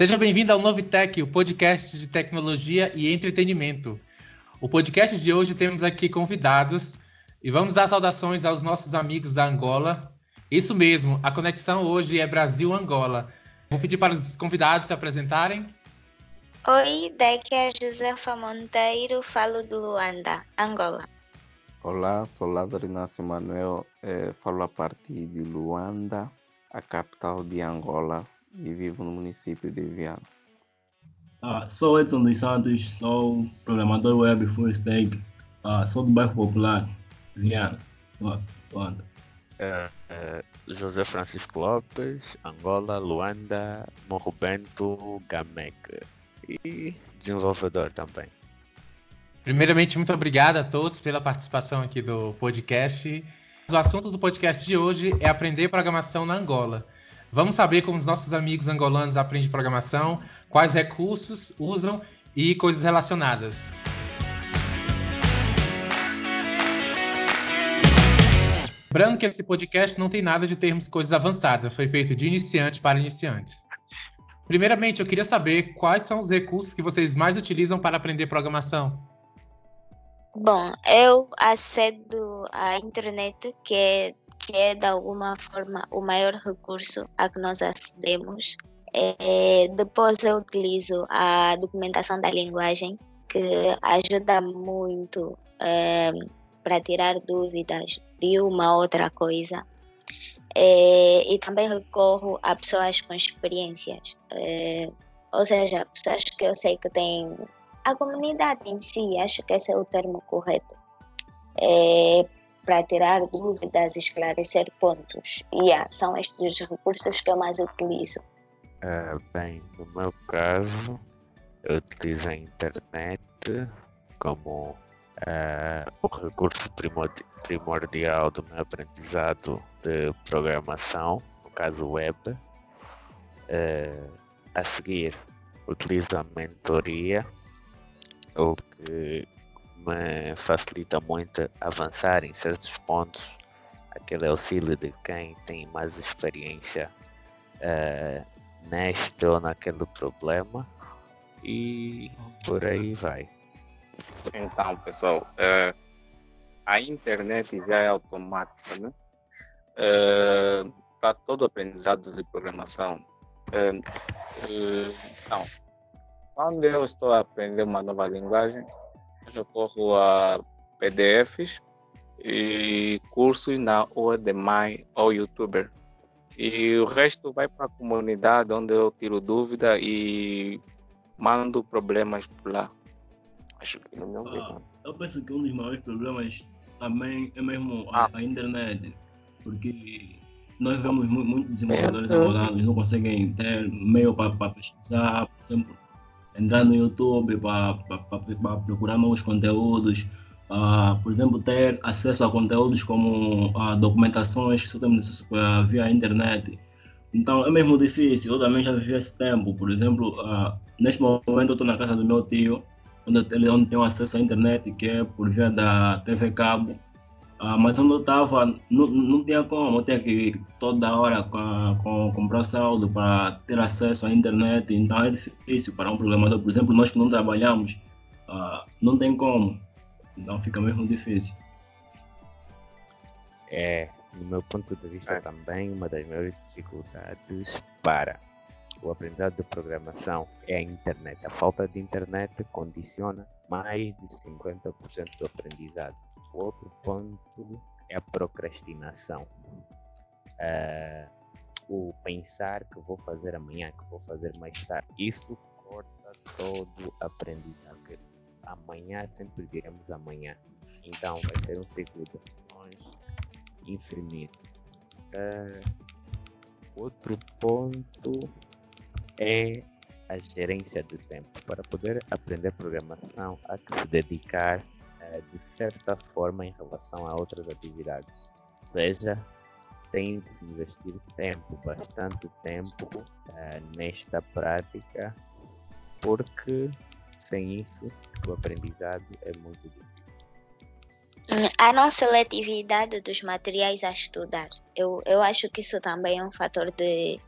Seja bem-vindo ao Novitec, o podcast de tecnologia e entretenimento. O podcast de hoje temos aqui convidados e vamos dar saudações aos nossos amigos da Angola. Isso mesmo, a conexão hoje é Brasil-Angola. Vou pedir para os convidados se apresentarem. Oi, daqui é Josefa Monteiro, falo de Luanda, Angola. Olá, sou Lázaro Inácio Manuel, eh, falo a partir de Luanda, a capital de Angola, e vivo no município de Viana. Ah, sou Edson dos Santos, sou programador web full stack, ah, sou do bairro Popular, Viana, Luanda. Uh, uh, José Francisco Lopes, Angola, Luanda, Morro Bento, Gamec e desenvolvedor também. Primeiramente, muito obrigado a todos pela participação aqui do podcast. O assunto do podcast de hoje é aprender programação na Angola. Vamos saber como os nossos amigos angolanos aprendem programação, quais recursos usam e coisas relacionadas. Lembrando que esse podcast não tem nada de termos coisas avançadas, foi feito de iniciante para iniciantes. Primeiramente, eu queria saber quais são os recursos que vocês mais utilizam para aprender programação. Bom, eu acedo à internet, que é, que é de alguma forma o maior recurso a que nós acedemos. É, depois eu utilizo a documentação da linguagem, que ajuda muito é, para tirar dúvidas de uma outra coisa. É, e também recorro a pessoas com experiências, é, ou seja, pessoas que eu sei que têm a comunidade em si, acho que esse é o termo correto, é, para tirar dúvidas, esclarecer pontos. E yeah, são estes os recursos que eu mais utilizo. Uh, bem, no meu caso, eu utilizo a internet como uh, o recurso primordial do meu aprendizado de programação, no caso web. Uh, a seguir, utilizo a mentoria o que me facilita muito avançar em certos pontos, aquele auxílio de quem tem mais experiência uh, neste ou naquele problema e por aí vai. Então, pessoal, uh, a internet já é automática, né? Uh, para todo aprendizado de programação. então, quando eu estou a aprender uma nova linguagem, recorro a PDFs e cursos na Udemy ou YouTuber. E o resto vai para a comunidade onde eu tiro dúvida e mando problemas por lá. Acho que não me ah, Eu penso que um dos maiores problemas também é mesmo a, ah. a internet, porque nós vemos muitos desenvolvedores angolanos não conseguem ter meio para pesquisar, por exemplo, entrar no YouTube para procurar novos conteúdos, uh, por exemplo, ter acesso a conteúdos como uh, documentações que só temos acesso via internet. Então é mesmo difícil, eu também já vivi esse tempo. Por exemplo, uh, neste momento eu estou na casa do meu tio, onde ele onde tenho acesso à internet, que é por via da TV Cabo. Ah, mas onde eu estava, não, não tinha como, eu tinha que ir toda hora com, com, comprar saldo para ter acesso à internet, então é difícil para um programador. Por exemplo, nós que não trabalhamos, ah, não tem como, então fica mesmo difícil. É, no meu ponto de vista é. também, uma das maiores dificuldades para o aprendizado de programação é a internet. A falta de internet condiciona mais de 50% do aprendizado outro ponto é a procrastinação. Uh, o pensar que vou fazer amanhã, que vou fazer mais tarde. Isso corta todo aprendizado. Amanhã sempre diremos amanhã. Então vai ser um ciclo de ações infinito. Uh, outro ponto é a gerência do tempo. Para poder aprender programação, há que se dedicar de certa forma em relação a outras atividades. Ou seja, tem de se investir tempo, bastante tempo uh, nesta prática, porque sem isso o aprendizado é muito difícil. A não seletividade dos materiais a estudar. Eu, eu acho que isso também é um fator de,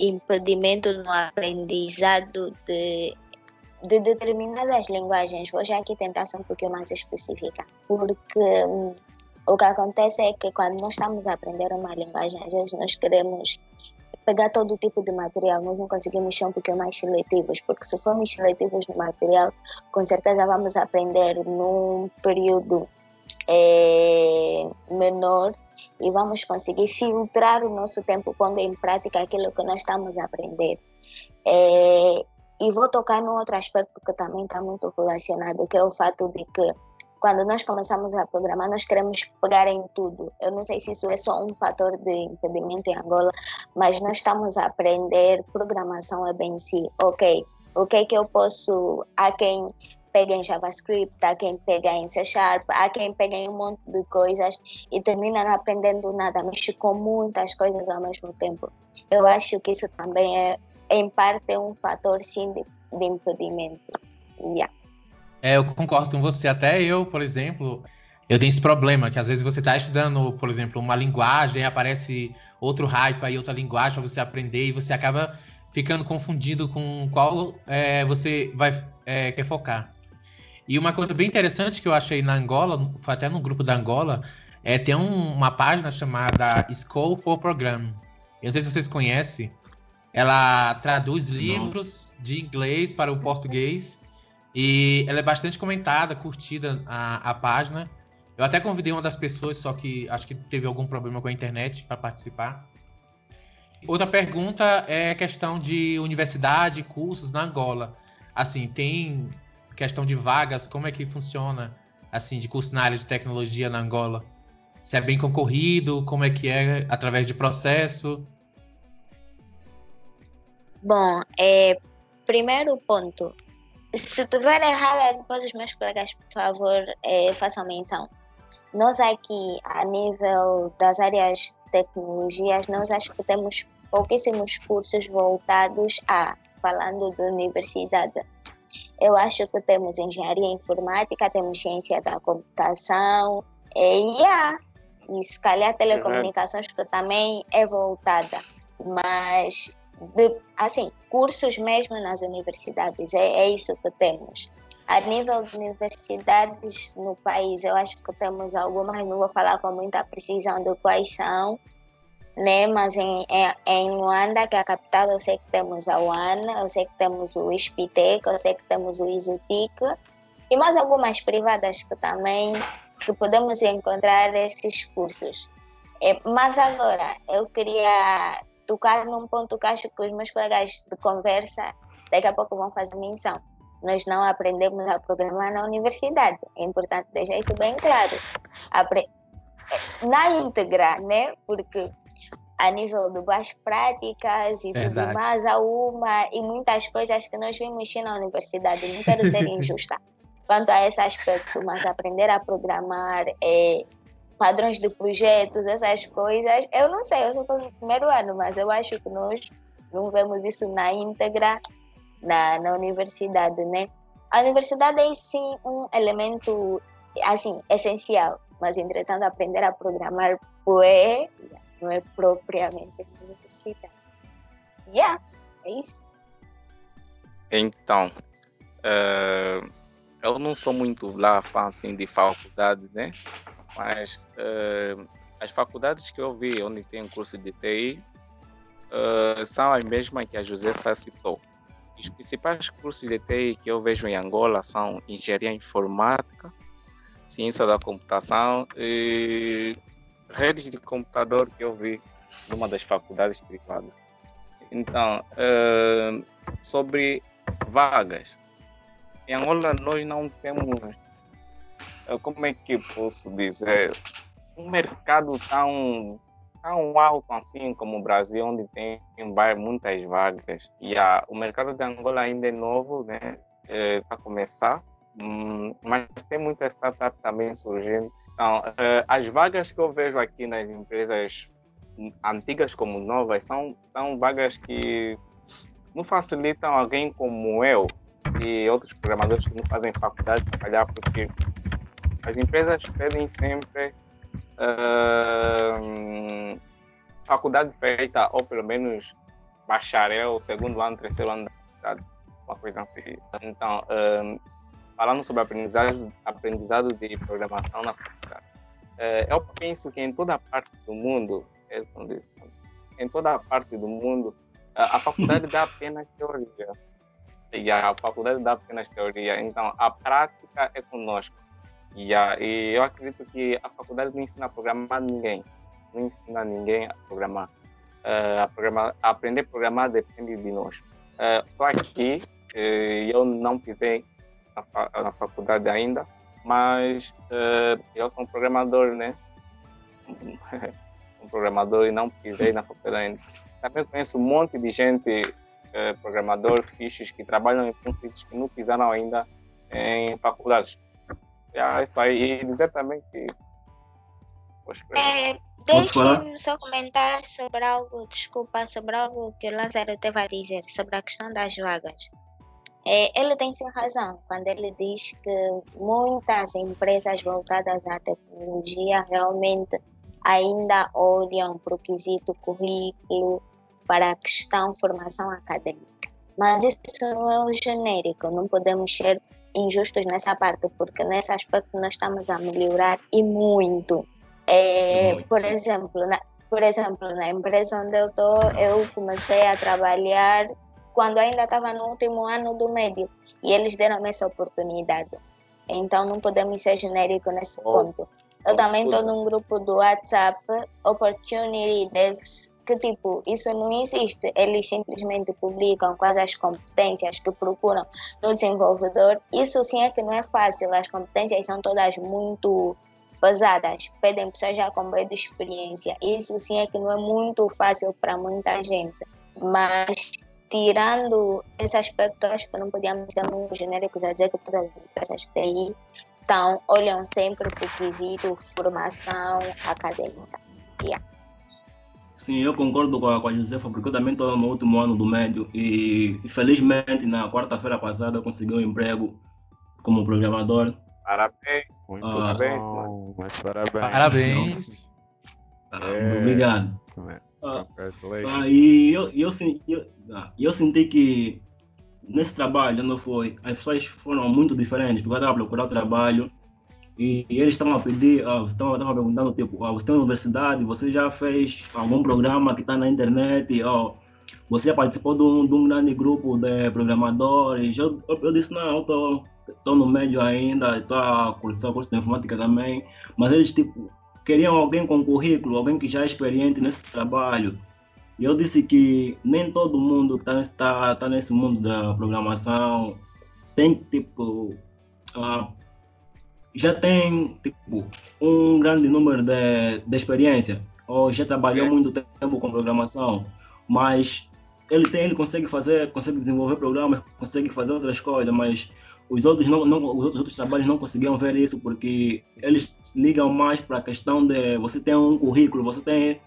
impedimento no aprendizado de, de determinadas linguagens. Vou já aqui tentar ser um pouquinho mais específica, porque hum, o que acontece é que quando nós estamos a aprender uma linguagem, às vezes nós queremos pegar todo tipo de material, nós não conseguimos ser um pouquinho mais seletivos, porque se formos seletivos no material, com certeza vamos aprender num período é, menor e vamos conseguir filtrar o nosso tempo pondo em prática aquilo que nós estamos a aprender. É, e vou tocar num outro aspecto que também está muito relacionado, que é o fato de que quando nós começamos a programar, nós queremos pegar em tudo. Eu não sei se isso é só um fator de impedimento em Angola, mas nós estamos a aprender programação é bem si. Ok, o que é que eu posso. Há quem pega em JavaScript, há quem pega em C Sharp, há quem pega em um monte de coisas e termina não aprendendo nada, mexe com muitas coisas ao mesmo tempo. Eu acho que isso também é, em parte, um fator sim de, de impedimento. Yeah. É, eu concordo com você. Até eu, por exemplo, eu tenho esse problema, que às vezes você está estudando, por exemplo, uma linguagem, aparece outro hype aí, outra linguagem para você aprender, e você acaba ficando confundido com qual é, você vai é, quer focar. E uma coisa bem interessante que eu achei na Angola, até no grupo da Angola, é tem um, uma página chamada School for Program. Eu não sei se vocês conhecem. Ela traduz livros de inglês para o português e ela é bastante comentada, curtida a, a página. Eu até convidei uma das pessoas, só que acho que teve algum problema com a internet para participar. Outra pergunta é a questão de universidade, cursos na Angola. Assim, tem questão de vagas, como é que funciona, assim, de curso na área de tecnologia na Angola? Se é bem concorrido, como é que é através de processo? Bom, é, primeiro ponto, se tiver errada, depois os meus colegas, por favor, é, façam menção. Nós aqui, a nível das áreas tecnologias, nós acho que temos pouquíssimos cursos voltados a, falando de universidade. Eu acho que temos engenharia informática, temos ciência da computação, e, yeah, e se calhar telecomunicações, que também é voltada. Mas de, assim, cursos mesmo nas universidades, é, é isso que temos. A nível de universidades no país, eu acho que temos algumas, não vou falar com muita precisão de quais são, né? mas em, em, em Luanda, que é a capital, eu sei que temos a UANA, eu sei que temos o ISPITEC, eu sei que temos o ISUTIC, e mais algumas privadas que também que podemos encontrar esses cursos. É, mas agora, eu queria tocar num ponto que acho que os meus colegas de conversa daqui a pouco vão fazer menção. Nós não aprendemos a programar na universidade. É importante deixar isso bem claro. Apre na íntegra, né? Porque a nível de boas práticas e Verdade. tudo mais, há uma e muitas coisas que nós vimos na universidade. Não quero ser injusta quanto a esse aspecto, mas aprender a programar é padrões de projetos, essas coisas. Eu não sei, eu estou no primeiro ano, mas eu acho que nós não vemos isso na íntegra na, na universidade, né? A universidade é sim um elemento, assim, essencial, mas entretanto aprender a programar não é propriamente uma universidade. Yeah, é isso. Então, uh, eu não sou muito lá fã assim, de faculdade, né? Mas uh, as faculdades que eu vi onde tem curso de TI uh, são as mesmas que a Josefa citou. Os principais cursos de TI que eu vejo em Angola são engenharia informática, ciência da computação e redes de computador que eu vi numa das faculdades privadas. Então, uh, sobre vagas. Em Angola nós não temos como é que posso dizer, um mercado tão, tão alto assim como o Brasil, onde tem muitas vagas. E a, o mercado de Angola ainda é novo, né? É, para começar, hum, mas tem muita startup também surgindo. Então, é, as vagas que eu vejo aqui nas empresas antigas como novas são, são vagas que não facilitam alguém como eu e outros programadores que não fazem faculdade trabalhar porque as empresas pedem sempre uh, faculdade feita, ou pelo menos bacharel, segundo ano, terceiro ano da faculdade, uma coisa assim. Então, um, falando sobre aprendizado, aprendizado de programação na faculdade, uh, eu penso que em toda parte do mundo, em toda parte do mundo, a faculdade dá apenas teoria. E a faculdade dá apenas teoria. Então, a prática é conosco. E, e eu acredito que a faculdade não ensina a programar ninguém. Não ensina ninguém a programar. Uh, a, programar aprender a programar depende de nós. Estou uh, aqui, uh, eu não pisei na, na, faculdade ainda, mas uh, eu sou um programador, né? um programador e não pisei na faculdade ainda. Também conheço um monte de gente, programador, fichos, que trabalham em sítios que não pisaram ainda em faculdades. É isso aí. E dizer também que. É, Deixe-me só comentar sobre algo, desculpa, sobre algo que o Lázaro teve a dizer, sobre a questão das vagas. É, ele tem sim razão quando ele diz que muitas empresas voltadas à tecnologia realmente ainda olham para o quesito currículo, para a questão formação acadêmica. Mas isso não é o genérico, não podemos ser injustos nessa parte, porque nesse aspecto nós estamos a melhorar e muito. É, muito. Por exemplo, na, por exemplo, na empresa onde eu estou, eu comecei a trabalhar quando ainda estava no último ano do médio e eles deram essa oportunidade. Então não podemos ser genéricos nesse oh. ponto. Eu oh, também estou num grupo do WhatsApp, Opportunity Devs, que tipo, isso não existe. Eles simplesmente publicam quais as competências que procuram no desenvolvedor. Isso sim é que não é fácil. As competências são todas muito pesadas, pedem pessoas já com boa experiência. Isso sim é que não é muito fácil para muita gente. Mas tirando esse aspecto, acho que não podíamos ser muito genéricos a dizer que todas as empresas TI então, olham sempre para o quesito formação acadêmica. Yeah. Sim, eu concordo com a, com a Josefa, porque eu também estou no último ano do médio e, felizmente, na quarta-feira passada, eu consegui um emprego como programador. Parabéns, muito ah, parabéns. Oh, mas parabéns. Parabéns. É. Obrigado. É. Ah, ah, e eu, eu, eu, ah, eu senti que nesse trabalho, não foi, as pessoas foram muito diferentes, porque eu estava procurando trabalho e, eles estavam a pedir, uh, estavam, estavam perguntando, tipo, uh, você tem universidade, você já fez algum programa que está na internet, uh, você participou de um, de um, grande grupo de programadores. Eu, eu, eu disse, não, eu estou no médio ainda, estou a cursar curso de informática também, mas eles, tipo, queriam alguém com currículo, alguém que já é experiente nesse trabalho. E eu disse que nem todo mundo está tá, tá nesse mundo da programação tem, tipo, uh, já tem tipo, um grande número de, de experiência, ou já trabalhou é. muito tempo com programação, mas ele tem, ele consegue fazer, consegue desenvolver programas, consegue fazer outras coisas, mas os outros não, não os outros trabalhos não conseguiam ver isso porque eles ligam mais para a questão de você tem um currículo, você tem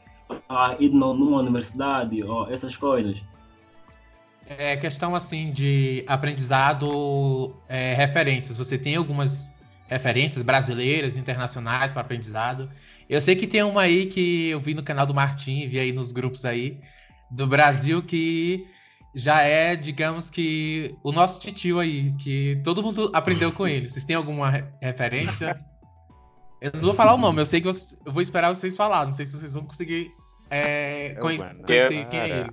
a ir numa universidade, ou essas coisas. É questão assim de aprendizado, é, referências. Você tem algumas referências brasileiras, internacionais para aprendizado. Eu sei que tem uma aí que eu vi no canal do Martim, vi aí nos grupos aí do Brasil que já é, digamos que o nosso titio aí, que todo mundo aprendeu com ele. Vocês têm alguma referência? Eu não vou falar o nome, eu sei que eu, eu vou esperar vocês falar. Não sei se vocês vão conseguir é, conhecer, conhecer quem é ele.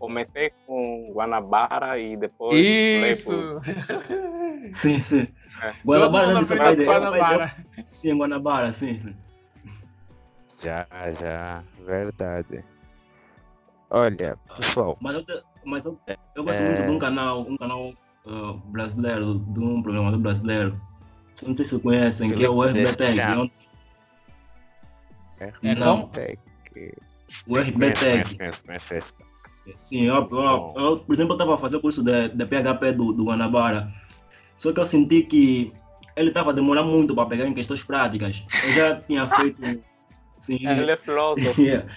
Comecei com Guanabara e depois. Isso! sim, sim. É. Guanabara não é de Guanabara. Sim, Guanabara, sim, sim. Já, já, verdade. Olha, pessoal. Mas eu, mas eu, eu gosto é... muito de um canal, um canal uh, brasileiro, de um programador brasileiro. Não sei se vocês conhecem, que é o RBTech. RBTech. O RBTech. Conhece, conhece esta. Sim, eu, eu, eu, por exemplo, eu estava fazendo curso de, de PHP do, do Guanabara, só que eu senti que ele estava demorando muito para pegar em questões práticas. Eu já tinha feito. Sim, ele é filósofo. Yeah.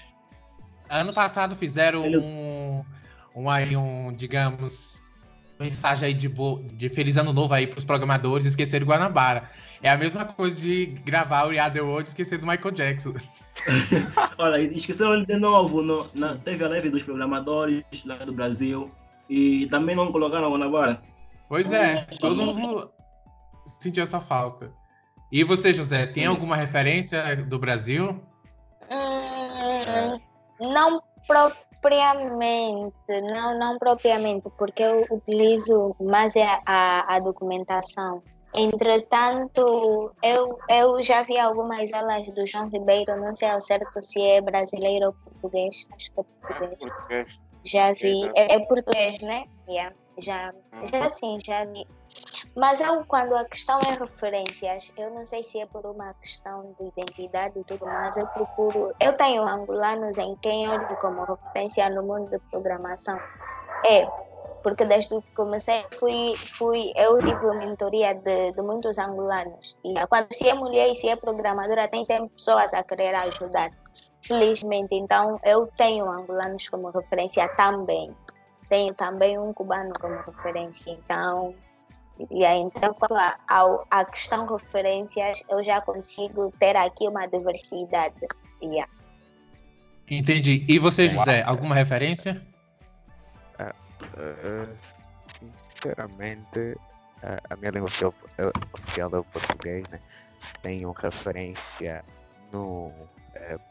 Ano passado fizeram ele... um, um, aí, um, digamos, mensagem aí de, de feliz ano novo aí pros programadores esquecer o Guanabara. É a mesma coisa de gravar o We Are The World e esquecer do Michael Jackson. Olha, esqueceram de novo, no, na, teve a leve dos programadores lá do Brasil e também não colocaram o Guanabara. Pois é, todo mundo sentiu essa falta. E você, José, tem Sim. alguma referência do Brasil? Hum, não propriamente, não, não propriamente, porque eu utilizo mais a, a, a documentação. Entretanto, eu, eu já vi algumas aulas do João Ribeiro, não sei ao certo se é brasileiro ou português, acho que é português. É português. Já vi, é, é português, né? Yeah. Já, já sim, já vi. Mas eu, quando a questão é referências, eu não sei se é por uma questão de identidade e tudo mais, eu procuro. Eu tenho angolanos em quem olho como referência no mundo de programação. É, porque desde que comecei fui, fui eu tive mentoria de, de muitos angolanos. E quando se é mulher e se é programadora, tem sempre pessoas a querer ajudar. Felizmente, então eu tenho angolanos como referência também tenho também um cubano como referência. Então, e aí, então quanto à questão referências, eu já consigo ter aqui uma diversidade. Yeah. Entendi. E você, José, alguma referência? Uh, uh, sinceramente, uh, a minha língua oficial é o português, né? Tenho referência no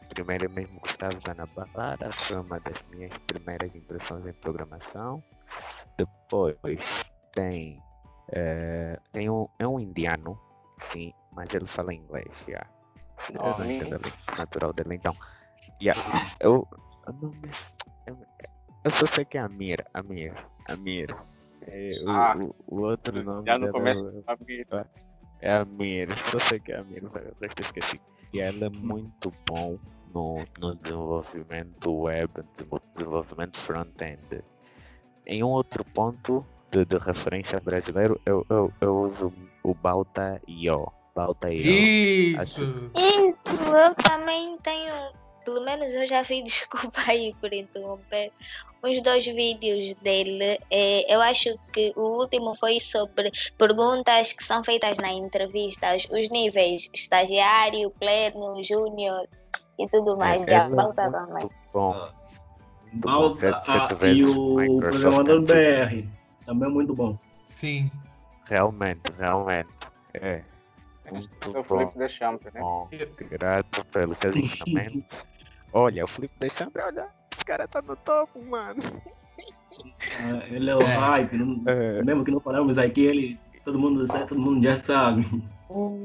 primeiro mesmo Gustavo Zanabara, foi uma das minhas primeiras impressões em programação. Depois tem, é, tem um, é um indiano, sim, mas ele fala inglês, já. Yeah. Eu não entendo a natural dele, então. Yeah, eu, eu, eu só sei que é Amir, Amir, Amir. É, ah, o, o, outro nome já no começo, é Amir. É Amir, só sei que é Amir, o resto eu esqueci e ela é muito bom no, no desenvolvimento web, no desenvolvimento front-end. Em um outro ponto de, de referência brasileiro, eu, eu, eu uso o Balta IO. Balta IO. Isso! Acho... Isso, eu também tenho pelo menos eu já vi, desculpa aí por interromper, os dois vídeos dele. É, eu acho que o último foi sobre perguntas que são feitas na entrevista, os níveis estagiário, pleno, júnior e tudo mais. É, já volta também. Bom. Balta ah, e o programador BR também é muito bom. Sim. Realmente, realmente. É. Muito Seu bom. Felipe Deschamps, né? Bom, grato pelos ensinamentos. Olha, o Felipe deixando, olha, esse cara tá no topo, mano. Ah, ele é o é. hype, não, é. mesmo que não falamos aqui, ele, todo mundo sabe, todo mundo já sabe.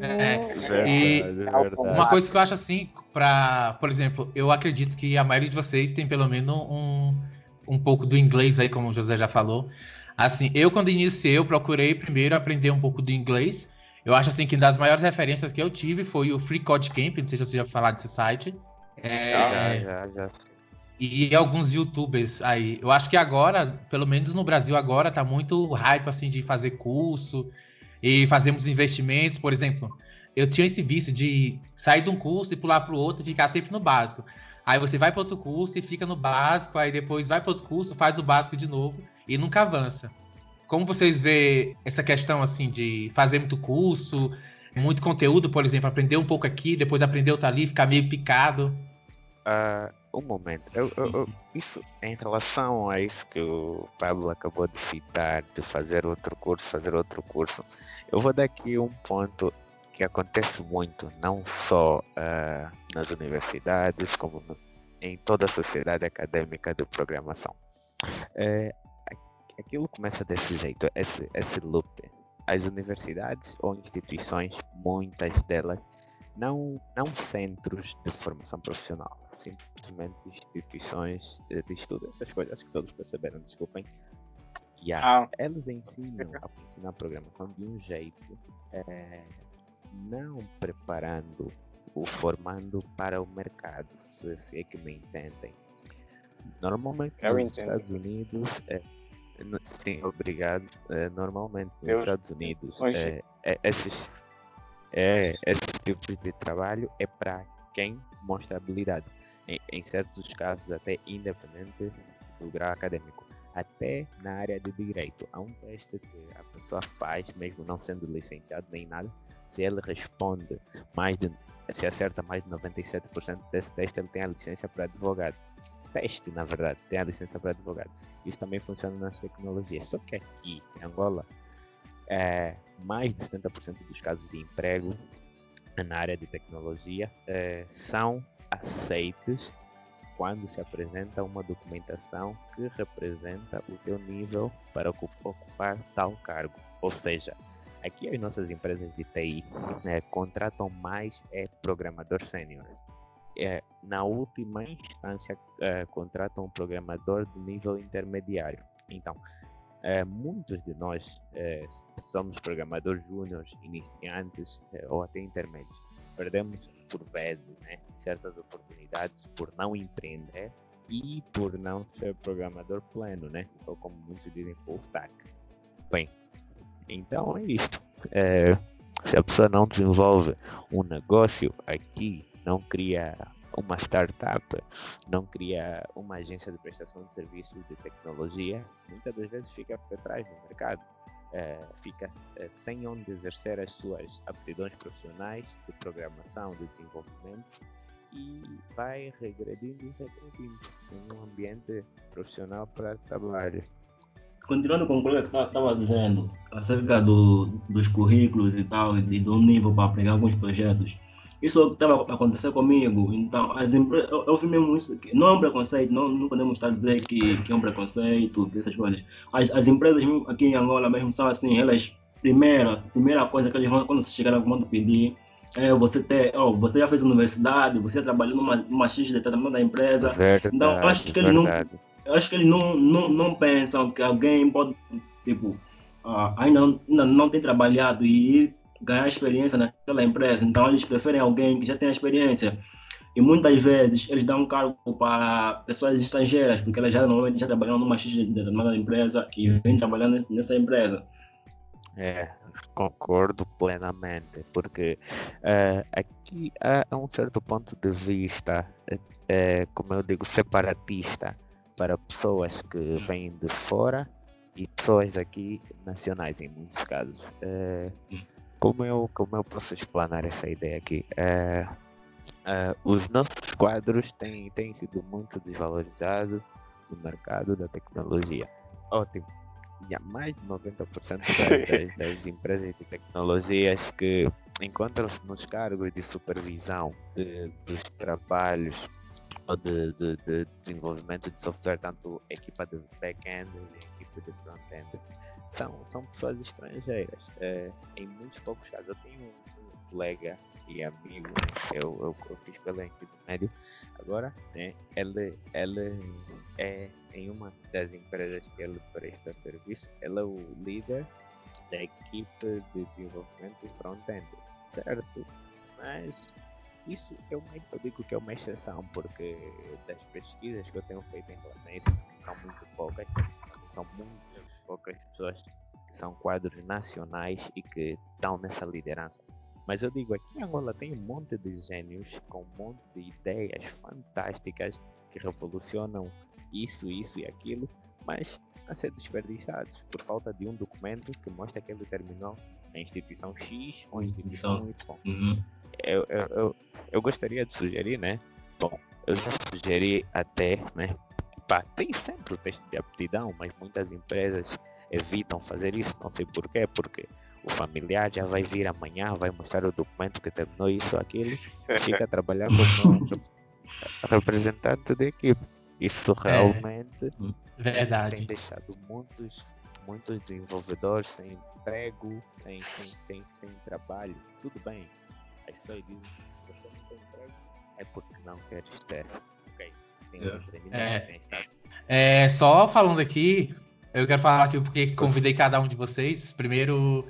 É, verdade, e verdade. uma coisa que eu acho assim, para, por exemplo, eu acredito que a maioria de vocês tem pelo menos um, um pouco do inglês aí, como o José já falou. Assim, eu quando iniciei, eu procurei primeiro aprender um pouco do inglês. Eu acho assim que uma das maiores referências que eu tive foi o Free Code Camp, não sei se você já falar desse site. É, já, já, já. E alguns youtubers aí. Eu acho que agora, pelo menos no Brasil agora, tá muito hype assim de fazer curso e fazemos investimentos, por exemplo. Eu tinha esse vício de sair de um curso e pular para o outro e ficar sempre no básico. Aí você vai para outro curso e fica no básico, aí depois vai para outro curso, faz o básico de novo e nunca avança. Como vocês vê essa questão assim de fazer muito curso, muito conteúdo, por exemplo, aprender um pouco aqui, depois aprender outro ali, ficar meio picado? Uh, um momento. Eu, eu, eu, isso em relação a isso que o Pablo acabou de citar, de fazer outro curso, fazer outro curso, eu vou dar aqui um ponto que acontece muito, não só uh, nas universidades, como no, em toda a sociedade acadêmica de programação. É, aquilo começa desse jeito, esse, esse loop. As universidades ou instituições, muitas delas, não, não centros de formação profissional, simplesmente instituições de estudo, essas coisas que todos perceberam, desculpem. Yeah, ah. Elas ensinam a ensinar programação de um jeito, é, não preparando o formando para o mercado, se, se é que me entendem. Normalmente Eu nos entendo. Estados Unidos, é, sim, obrigado. É, normalmente nos Eu... Estados Unidos, é, é, esses é, esse tipo de trabalho é para quem mostra habilidade, em, em, certos casos até independente do grau acadêmico. até na área de direito. Há um teste que a pessoa faz, mesmo não sendo licenciado nem nada, se ele responde mais de, se acerta mais de 97% desse teste, ele tem a licença para advogado. Teste, na verdade, tem a licença para advogado. Isso também funciona nas tecnologias. Só que aqui, em Angola, é, mais de 70% dos casos de emprego na área de tecnologia é, são aceitos quando se apresenta uma documentação que representa o teu nível para ocupar tal cargo. Ou seja, aqui as nossas empresas de TI né, contratam mais é programador sênior. É, na última instância, é, contratam um programador de nível intermediário. Então, é, muitos de nós é, somos programadores júniores, iniciantes é, ou até intermédios perdemos por vezes né, certas oportunidades por não empreender e por não ser programador pleno, né? Ou como muitos dizem, full stack. Bem, então é isto. É, se a pessoa não desenvolve um negócio aqui, não cria uma startup, não cria uma agência de prestação de serviços de tecnologia, muitas das vezes fica para trás no mercado é, fica é, sem onde exercer as suas aptidões profissionais de programação, de desenvolvimento e vai regredindo e regredindo sem um ambiente profissional para trabalho. Continuando com o que estava dizendo acerca do, dos currículos e tal, e do nível para pegar alguns projetos, isso estava acontecendo comigo. Então, as empresas, eu, eu vi mesmo isso. Não é um preconceito, não, não podemos estar a dizer que, que é um preconceito, essas coisas. As, as empresas aqui em Angola mesmo são assim, elas, primeira, primeira coisa que eles vão, quando você chegar lá, vão pedir é você ter, oh, você já fez universidade, você trabalhou numa, numa X determinada da empresa. Verdade, então, acho que eles não, acho que eles não, não, não pensam que alguém pode, tipo, uh, ainda, não, ainda não tem trabalhado e ir ganhar experiência naquela empresa. Então, eles preferem alguém que já tem experiência. E muitas vezes eles dão um cargo para pessoas estrangeiras, porque elas já normalmente já trabalham numa determinada empresa e vêm trabalhando nessa empresa. É, concordo plenamente, porque uh, aqui há um certo ponto de vista, uh, como eu digo, separatista para pessoas que vêm de fora e pessoas aqui nacionais, em muitos casos. Uh, como eu, como eu posso explanar essa ideia aqui? É, é, os nossos quadros têm, têm sido muito desvalorizados no mercado da tecnologia. Ótimo. E há mais de 90% das, das empresas de tecnologias que encontram-se nos cargos de supervisão de, dos trabalhos ou de, de, de, desenvolvimento de software, tanto equipa de back-end e equipa de front-end são, são pessoas estrangeiras. É, em muitos poucos casos, eu tenho um, colega e amigo, eu, eu, eu, fiz pelo ensino médio, agora né, ele, ele é em uma das empresas que ele presta serviço, ele é o líder da equipe de desenvolvimento front-end, certo? Mas isso eu, eu digo que é uma exceção, porque das pesquisas que eu tenho feito em relação a isso, são muito poucas, são muito poucas pessoas que são quadros nacionais e que estão nessa liderança. Mas eu digo, aqui em Angola tem um monte de gênios com um monte de ideias fantásticas que revolucionam isso, isso e aquilo, mas a ser desperdiçados por falta de um documento que mostra que ele terminou na instituição X ou instituição Y. Uhum. Eu, eu, eu, eu, gostaria de sugerir, né? Bom, eu já sugeri até, né? Pá, tem sempre o teste de aptidão, mas muitas empresas evitam fazer isso. Não sei porquê, porque o familiar já vai vir amanhã, vai mostrar o documento que terminou isso, aquilo, fica a trabalhar como representante da equipe. Isso é. realmente é, verdade. tem deixado muitos, muitos desenvolvedores sem emprego, sem, sem, sem, sem trabalho. Tudo bem, as pessoas dizem que se você não tem emprego, é porque não queres ter. É. é, é, só falando aqui, eu quero falar aqui porque convidei cada um de vocês. Primeiro,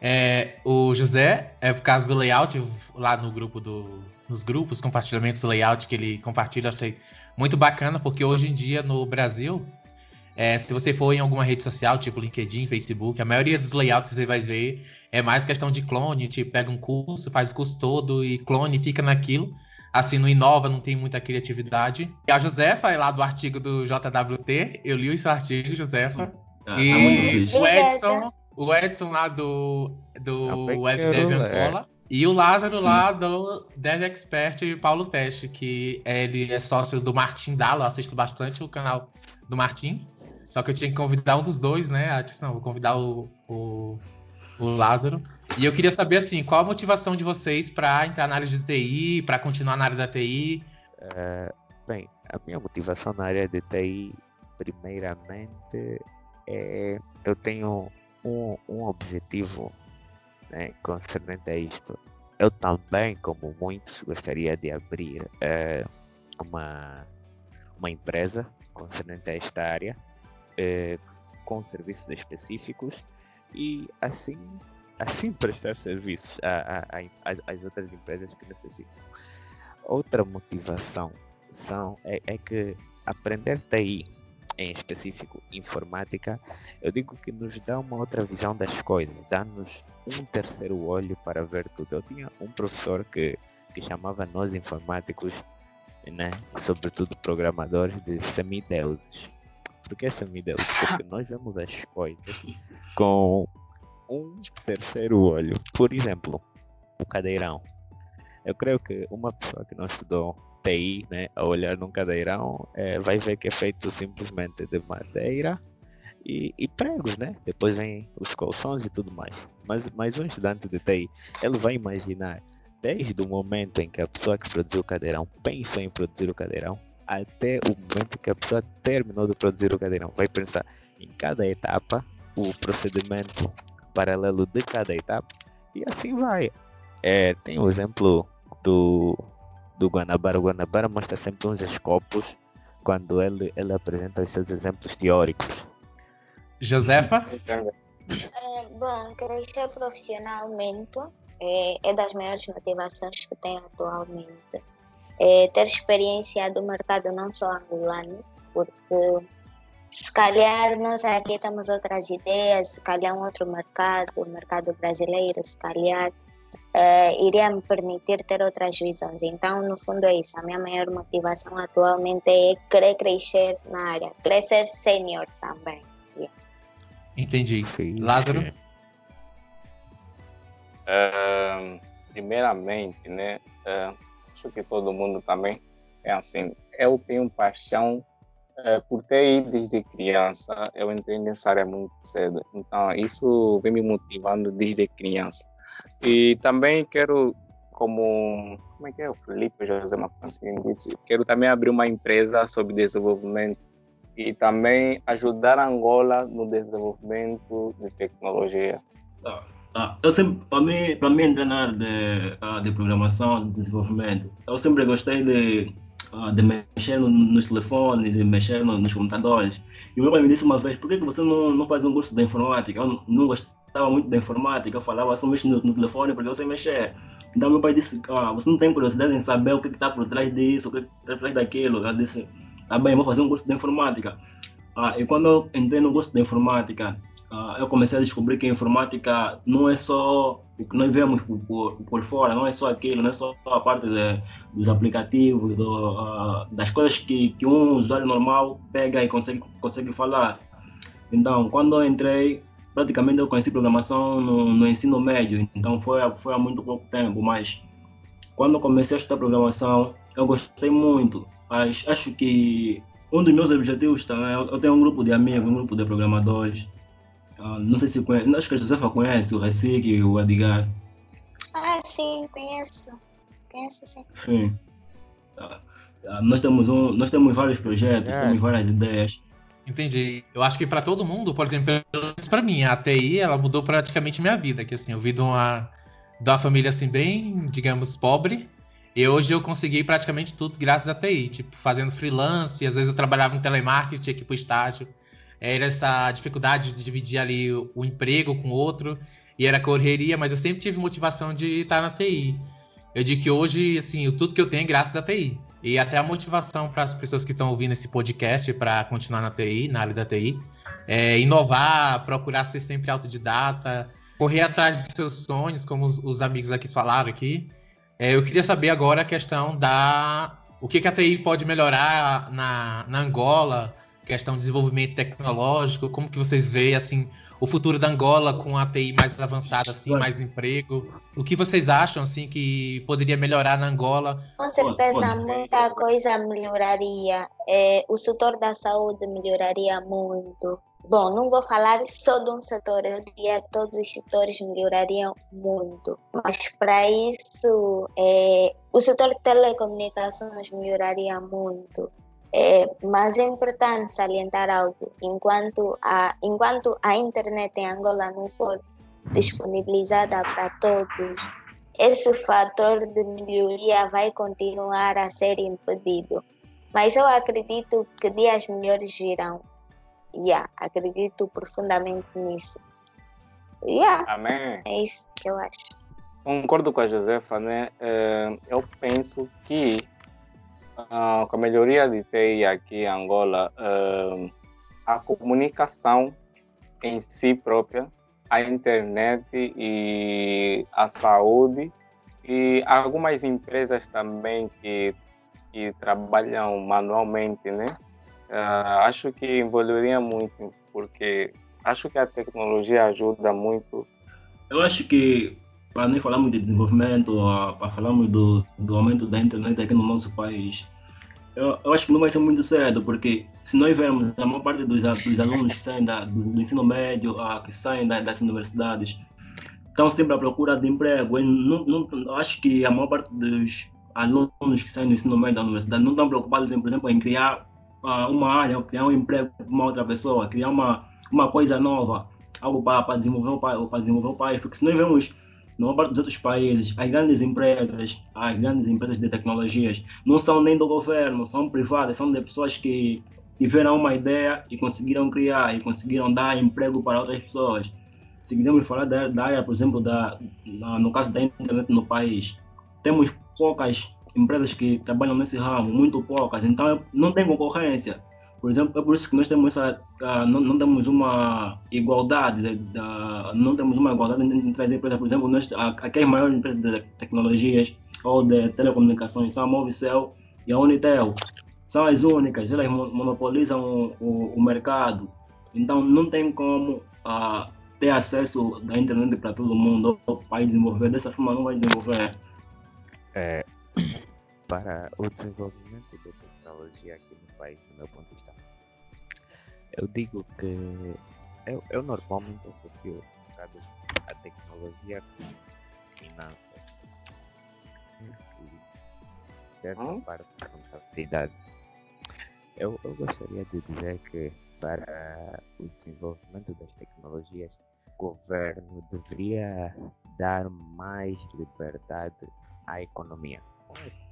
é, o José, é por causa do layout, lá no grupo do. Nos grupos, compartilhamentos do layout que ele compartilha, achei muito bacana, porque hoje em dia no Brasil, é, se você for em alguma rede social, tipo LinkedIn, Facebook, a maioria dos layouts que você vai ver é mais questão de clone, tipo, pega um curso, faz o curso todo e clone fica naquilo assim, não inova, não tem muita criatividade. E a Josefa é lá do artigo do JWT, eu li esse artigo, Josefa. Ah, e tá o Edson, o Edson lá do, do WebDev Angola. E o Lázaro Sim. lá do Dev Expert Paulo Teste, que ele é sócio do Martin Dalo, assisto bastante o canal do Martin. Só que eu tinha que convidar um dos dois, né? Eu disse, não, vou convidar o, o, o Lázaro. E eu queria saber, assim, qual a motivação de vocês para entrar na área de TI, para continuar na área da TI? Uh, bem, a minha motivação na área de TI, primeiramente, é eu tenho um, um objetivo né, concernente a isto. Eu também, como muitos, gostaria de abrir uh, uma, uma empresa concernente a esta área eh, com serviços específicos e assim assim prestar serviços às outras empresas que necessitam. Outra motivação são, é, é que aprender TI, em específico informática, eu digo que nos dá uma outra visão das coisas, dá-nos um terceiro olho para ver tudo. Eu tinha um professor que, que chamava nós informáticos, né, sobretudo programadores, de semideuses. Por que semideus? Porque nós vemos as coisas com um terceiro olho. Por exemplo, o cadeirão. Eu creio que uma pessoa que não estudou TI, né, a olhar num cadeirão, é, vai ver que é feito simplesmente de madeira e, e, pregos, né? Depois vem os colchões e tudo mais. Mas, mas um estudante de TI, ele vai imaginar desde o momento em que a pessoa que produziu o cadeirão pensou em produzir o cadeirão, até o momento que a pessoa terminou de produzir o cadeirão. Vai pensar em cada etapa, o procedimento paralelo de cada etapa, e assim vai. É, tem o exemplo do, do Guanabara. O Guanabara mostra sempre uns escopos quando ele, ele apresenta os seus exemplos teóricos. Josefa? É, bom, crescer profissionalmente é, é das maiores motivações que tenho atualmente é, ter experiência do mercado não só angolano, porque se calhar nós aqui temos outras ideias, se calhar um outro mercado, o mercado brasileiro, se calhar é, iria me permitir ter outras visões. Então, no fundo, é isso. A minha maior motivação atualmente é querer crescer na área, querer ser sênior também. Yeah. Entendi. Lázaro? Uh, primeiramente, né? Uh, acho que todo mundo também é assim. Eu tenho paixão por ter ido desde criança. Eu entrei nessa área muito cedo. Então, isso vem me motivando desde criança. E também quero, como. Como é que é? O Felipe José Mafancini disse. Quero também abrir uma empresa sobre desenvolvimento e também ajudar Angola no desenvolvimento de tecnologia. Tá. Ah, eu sempre, para mim, para mim treinar de, ah, de programação, de desenvolvimento, eu sempre gostei de, de mexer no, nos telefones, de mexer no, nos computadores. E o meu pai me disse uma vez, por que, que você não, não faz um curso de informática? Eu não, não gostava muito da informática, eu falava só mexer no, no telefone porque eu sei mexer. Então meu pai disse, ah, você não tem curiosidade em saber o que está por trás disso, o que está por trás daquilo. Eu disse, tá bem, vou fazer um curso de informática. Ah, e quando eu entrei no curso de informática, uh, eu comecei a descobrir que a informática não é só o que nós vemos por, por fora, não é só aquilo, não é só a parte de, dos aplicativos, do, uh, das coisas que, que um usuário normal pega e consegue, consegue falar. Então, quando eu entrei, praticamente eu conheci programação no, no ensino médio, então foi, foi há muito pouco tempo, mas quando comecei a estudar programação, eu gostei muito, mas acho que um dos meus objetivos também, eu tenho um grupo de amigos, um grupo de programadores, ah, não sei se conhece, acho que a Josefa conhece o Recique e o Edgar. Ah, sim, conheço. Conheço sim. Sim. Ah, ah, nós, temos um, nós temos vários projetos, é. temos várias ideias. Entendi. Eu acho que para todo mundo, por exemplo, pelo menos para mim, a TI ela mudou praticamente minha vida. Que assim, eu vi de uma, de uma família assim bem, digamos, pobre. E hoje eu consegui praticamente tudo graças à TI, tipo, fazendo freelance, às vezes eu trabalhava em telemarketing, ir pro estágio era essa dificuldade de dividir ali o, o emprego com outro, e era correria, mas eu sempre tive motivação de estar na TI. Eu digo que hoje, assim, tudo que eu tenho é graças à TI. E até a motivação para as pessoas que estão ouvindo esse podcast para continuar na TI, na área da TI, é inovar, procurar ser sempre autodidata, correr atrás dos seus sonhos, como os, os amigos aqui falaram aqui. É, eu queria saber agora a questão da o que, que a TI pode melhorar na, na Angola, questão de desenvolvimento tecnológico, como que vocês veem assim o futuro da Angola com a TI mais avançada, assim, mais emprego. O que vocês acham assim que poderia melhorar na Angola? Com certeza muita coisa melhoraria. É, o setor da saúde melhoraria muito. Bom, não vou falar só de um setor, eu diria que todos os setores melhorariam muito. Mas para isso, é, o setor de telecomunicações melhoraria muito. É, mas é importante salientar algo: enquanto a, enquanto a internet em Angola não for disponibilizada para todos, esse fator de melhoria vai continuar a ser impedido. Mas eu acredito que dias melhores virão yeah, acredito profundamente nisso. Yeah, Amém. É isso que eu acho. Concordo com a Josefa, né? Eh, eu penso que uh, com a melhoria de TI aqui em Angola, uh, a comunicação em si própria, a internet e a saúde e algumas empresas também que, que trabalham manualmente, né? Uh, acho que evoluiria muito, porque acho que a tecnologia ajuda muito. Eu acho que, para nem falarmos de desenvolvimento, para falarmos do, do aumento da internet aqui no nosso país, eu, eu, acho que não vai ser muito cedo, porque se nós vermos a maior parte dos, dos alunos que saem da, do, do, ensino médio, uh, que saem da, das universidades, estão sempre à procura de emprego. Não, não, acho que a maior parte dos alunos que saem do ensino médio da universidade não estão preocupados, em, por exemplo, em criar uma área, criar um emprego para uma outra pessoa, criar uma, uma coisa nova, algo para, para desenvolver país, para desenvolver o país, porque se nós vemos na maior parte dos outros países, as grandes empresas, as grandes empresas de tecnologias, não são nem do governo, são privadas, são de pessoas que tiveram uma ideia e conseguiram criar e conseguiram dar emprego para outras pessoas. Se quisermos falar da, da área, por exemplo, da, da, no caso da internet no país, temos poucas empresas que trabalham nesse ramo, muito poucas, então não tem concorrência. Por exemplo, é por isso que nós temos essa, uh, não, não, temos uma igualdade, de, de, não temos uma igualdade entre as empresas. Por exemplo, nós, aqui as maiores empresas de tecnologias ou de telecomunicações são a Movicel e a Unitel. São as únicas, elas monopolizam o, o, o mercado. Então, não tem como uh, ter acesso da internet para todo mundo ou para desenvolver. Dessa forma, não vai desenvolver. É, para o desenvolvimento da tecnologia aqui no país, do meu ponto. Eu digo que eu, eu normalmente associo a tecnologia com finanças e certa hum? parte da contabilidade. Eu, eu gostaria de dizer que para o desenvolvimento das tecnologias, o governo deveria dar mais liberdade à economia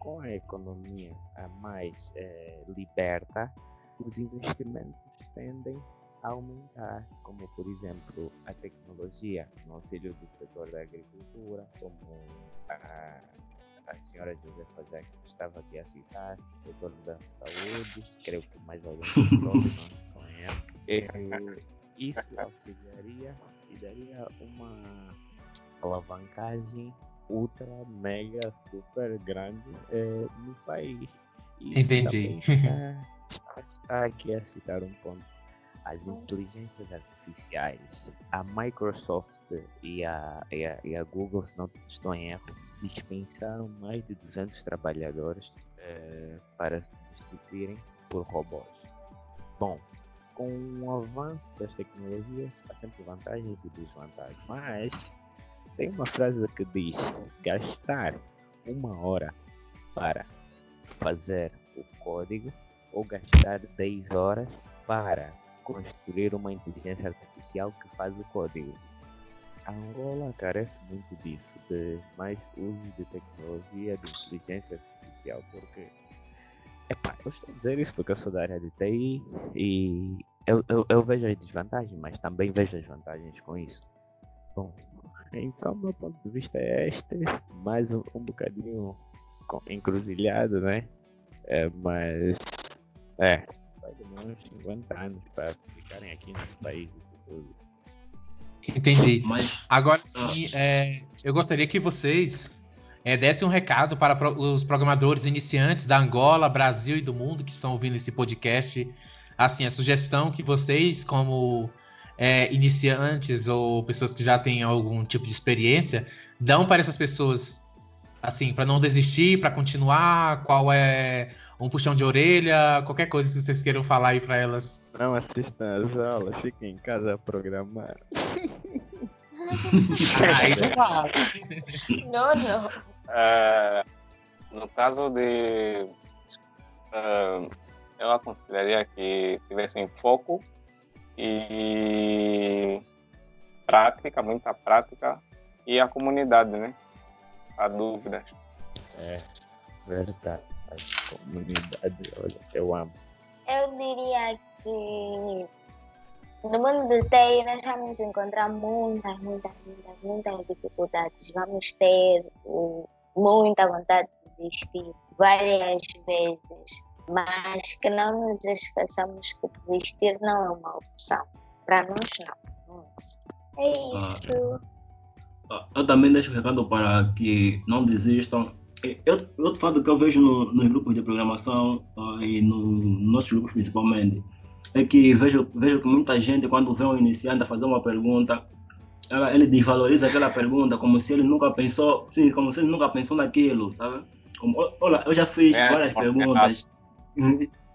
com a economia a mais é, liberta, os investimentos tendem a aumentar, como por exemplo a tecnologia no auxílio do setor da agricultura, como a, a senhora Josefa já estava aqui a citar, o setor da saúde, creio que mais alguns não conhecem. Isso auxiliaria e daria uma alavancagem ultra, mega, super grande é, no país. E Entendi. Está, está, aqui a citar um ponto. As inteligências artificiais, a Microsoft e a, e a, e a Google, se não estou em erro, dispensaram mais de 200 trabalhadores é, para substituírem por robôs. Bom, com o avanço das tecnologias, há sempre vantagens e desvantagens, mas tem uma frase que diz: gastar uma hora para fazer o código ou gastar 10 horas para construir uma inteligência artificial que faz o código. A Angola carece muito disso, de mais uso de tecnologia, de inteligência artificial, porque Epá, eu estou a dizer isso porque eu sou da área de TI e eu, eu, eu vejo as desvantagens, mas também vejo as vantagens com isso. Bom, então, meu ponto de vista é este, mais um, um bocadinho encruzilhado, né? É, mas, é, vai demorar uns 50 anos para ficarem aqui nesse país. Entendi. Mas agora sim, é, eu gostaria que vocês é, desse um recado para os programadores iniciantes da Angola, Brasil e do mundo que estão ouvindo esse podcast. Assim, a sugestão que vocês, como é, iniciantes ou pessoas que já têm algum tipo de experiência, dão para essas pessoas, assim, para não desistir, para continuar? Qual é um puxão de orelha? Qualquer coisa que vocês queiram falar aí para elas. Não assistam às aulas, fiquem em casa programar. Aí não Não, não. Uh, no caso de. Uh, eu aconselharia que tivessem foco e prática, muita prática e a comunidade, né? A dúvidas. É, verdade. Comunidade, olha, eu amo. Eu diria que no mundo do TI nós vamos encontrar muitas, muitas, muitas, muitas dificuldades. Vamos ter muita vontade de desistir várias vezes mas que não nos esqueçamos que desistir não é uma opção. Para nós, não. É ah, isso. Ah, eu também deixo o recado para que não desistam. Eu, outro fato que eu vejo no, nos grupos de programação uh, e no, nos nossos grupos principalmente é que vejo, vejo que muita gente, quando vê um iniciante a fazer uma pergunta, ela, ele desvaloriza aquela pergunta como se ele nunca pensou, sim, como se ele nunca pensou naquilo, tá Como, olha, eu já fiz é, várias perguntas.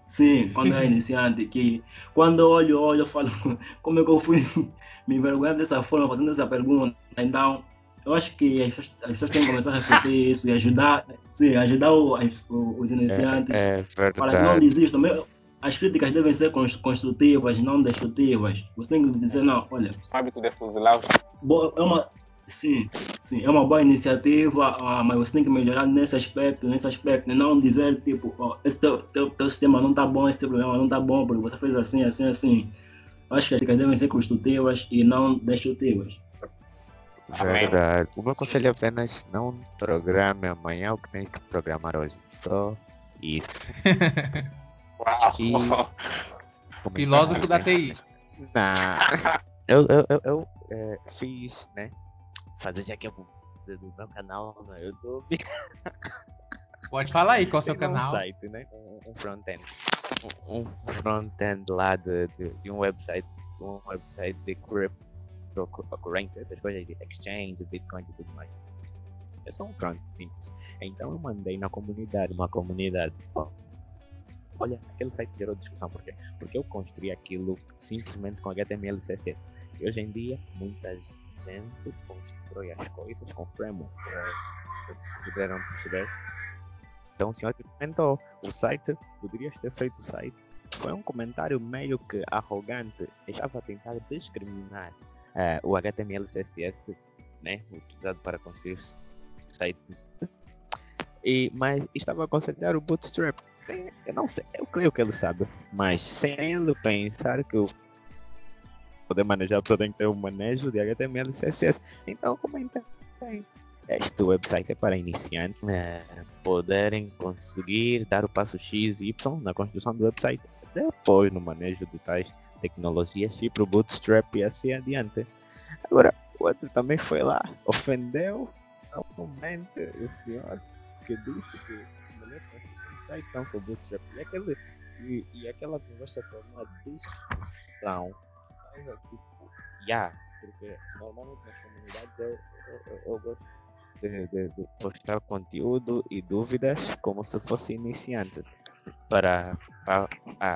Sim, quando é iniciante, que quando eu olho, olho, eu falo como é que eu fui? Me envergonhar dessa forma, fazendo essa pergunta. Então, eu acho que as pessoas, as pessoas têm que começar a refletir isso e ajudar, sim, ajudar o, as, os iniciantes é, é para que não desistam. As críticas devem ser construtivas, não destrutivas. Você tem que dizer, não, olha. Sabe que de fuzilar. É uma, Sim, sim, é uma boa iniciativa, ah, mas você tem que melhorar nesse aspecto, nesse aspecto, né? não dizer tipo, oh, esse teu, teu, teu sistema não está bom, esse teu programa não está bom, porque você fez assim, assim, assim. Acho que as dicas devem ser construtivas e não destrutivas. Verdade. O meu conselho é apenas não programe amanhã o que tem que programar hoje. Só isso. Uau! E... Filósofo da TI. Não. Eu, eu, eu, eu é, fiz, né? fazer já que eu do meu canal no YouTube. Pode falar aí qual é o seu canal. Um site, né? Um, um front-end. Um, um front-end lá de, de, de, um website, um website de cryptocurrency, essas coisas de exchange, bitcoin e tudo mais. É só um front simples. Então eu mandei na comunidade, uma comunidade. olha, aquele site gerou discussão. Por quê? Porque eu construí aquilo simplesmente com HTML e CSS. E hoje em dia, muitas gente constrói as coisas com framework. Puderam perceber? Então o senhor comentou, o site, poderias ter feito o site. Foi um comentário meio que arrogante. Estava a tentar discriminar uh, o HTML CSS, né, utilizado para construir sites. E, mas estava a considerar o Bootstrap. Eu não sei, eu creio que ele sabe, mas sem ele pensar que o poder manejar, pessoa tem que ter um manejo de HTML e CSS. Então, comenta aí. Este website é para iniciantes né, poderem conseguir dar o passo X e Y na construção do website. Depois, no manejo de tais tecnologias, e para o Bootstrap e assim adiante. Agora, o outro também foi lá, ofendeu novamente o senhor que disse que a melhor construção são com o Bootstrap. E, aquele, e, e aquela conversa foi uma discussão tipo, yeah, porque normalmente nas comunidades eu, eu, eu, eu gosto de, de, de, postar conteúdo e dúvidas como se fosse iniciante para, para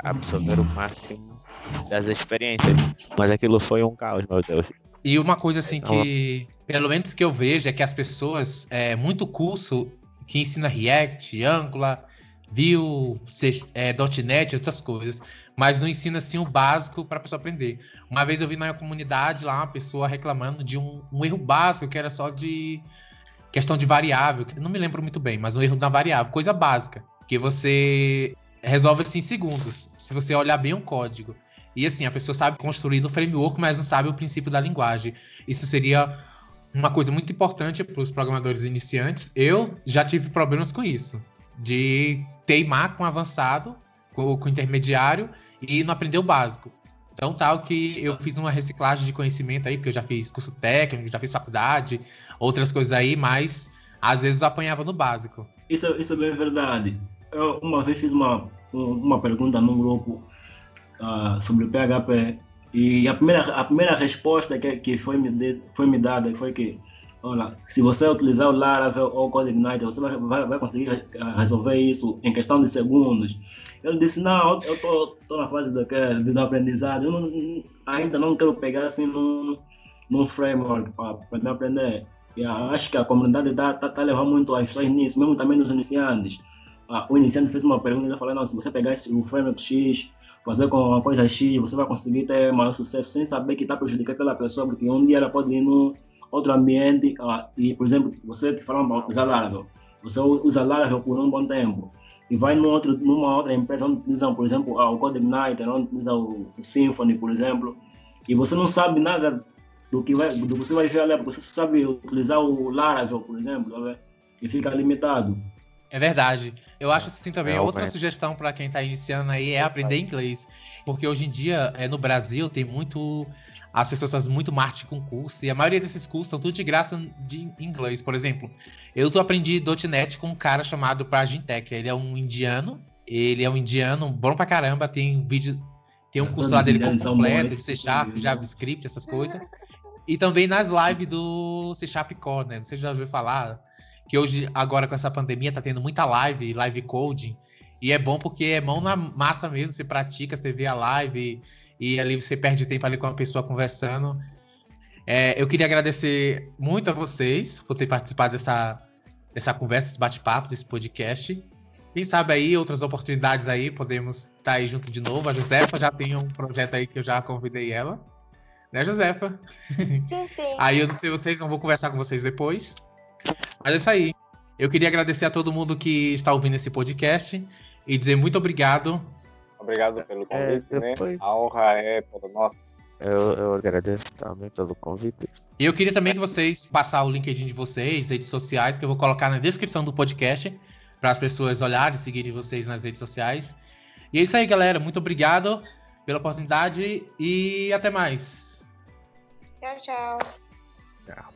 absorver o máximo das experiências. Mas aquilo foi um caos, meu Deus. E uma coisa assim então, que, pelo menos que eu vejo, é que as pessoas, é, muito curso que ensina React, Angular, Vue, é, .NET, outras coisas, mas não ensina assim o básico para a pessoa aprender. Uma vez eu vi na minha comunidade lá uma pessoa reclamando de um, um, erro básico que era só de questão de variável, que não me lembro muito bem, mas um erro na variável, coisa básica, que você resolve assim em segundos, se você olhar bem um código. E assim, a pessoa sabe construir no framework, mas não sabe o princípio da linguagem. Isso seria uma coisa muito importante para os programadores iniciantes. Eu já tive problemas com isso, de teimar com avançado, com, com intermediário e não aprender o básico. Então, tal que eu fiz uma reciclagem de conhecimento aí, porque eu já fiz curso técnico, já fiz faculdade, outras coisas aí, mas às vezes apanhava no básico. Isso, isso é bem verdade. Eu uma vez fiz uma, uma pergunta num grupo uh, sobre o PHP e a primeira, a primeira resposta que, que foi, me de, foi me dada foi que olha, se você utilizar o Laravel ou o CodeIgniter, você vai, vai, vai conseguir resolver isso em questão de segundos. Eu disse, não, eu estou na fase do, do aprendizado, eu não, ainda não quero pegar assim num, num framework para aprender. E acho que a comunidade está tá, tá levando muito as pessoas nisso, mesmo também nos iniciantes. Ah, o iniciante fez uma pergunta e ele falou, não, se você pegar esse, o framework X, fazer com uma coisa X, você vai conseguir ter maior sucesso sem saber que está prejudicando aquela pessoa, porque um dia ela pode ir num outro ambiente ah, e, por exemplo, você te para usar Laravel, você usa Laravel por um bom tempo e vai num outro, numa outra empresa onde utilizam, por exemplo, ah, o CodeIgniter, onde utilizam o, o Symfony, por exemplo, e você não sabe nada do que, vai, do que você vai ver ali, porque você sabe utilizar o Laravel, por exemplo, e fica limitado. É verdade. Eu acho assim também. É, outra sugestão para quem está iniciando aí é aprender inglês. Porque hoje em dia, é, no Brasil, tem muito. As pessoas fazem muito marketing com curso, e a maioria desses cursos estão tudo de graça de inglês. Por exemplo, eu tô aprendi .NET com um cara chamado Prajintech. Ele é um indiano. Ele é um indiano bom pra caramba. Tem um vídeo. Tem um curso lá dele completo, de C Sharp, JavaScript, essas coisas. E também nas lives do C Sharp Core, né? Não sei se já ouviu falar que hoje, agora com essa pandemia, tá tendo muita live, live coding, e é bom porque é mão na massa mesmo, você pratica, você vê a live, e, e ali você perde tempo ali com a pessoa conversando. É, eu queria agradecer muito a vocês por ter participado dessa, dessa conversa, desse bate-papo, desse podcast. Quem sabe aí, outras oportunidades aí, podemos estar tá aí junto de novo. A Josefa já tem um projeto aí que eu já convidei ela. Né, Josefa? Sim, sim. aí eu não sei vocês, não vou conversar com vocês depois. Mas é isso aí. Eu queria agradecer a todo mundo que está ouvindo esse podcast e dizer muito obrigado. Obrigado pelo é, convite, é, depois... né? A honra é toda nossa. Eu, eu agradeço também pelo convite. E eu queria também que vocês passar o LinkedIn de vocês, redes sociais, que eu vou colocar na descrição do podcast, para as pessoas olharem e seguirem vocês nas redes sociais. E é isso aí, galera. Muito obrigado pela oportunidade e até mais. Tchau, tchau. Tchau.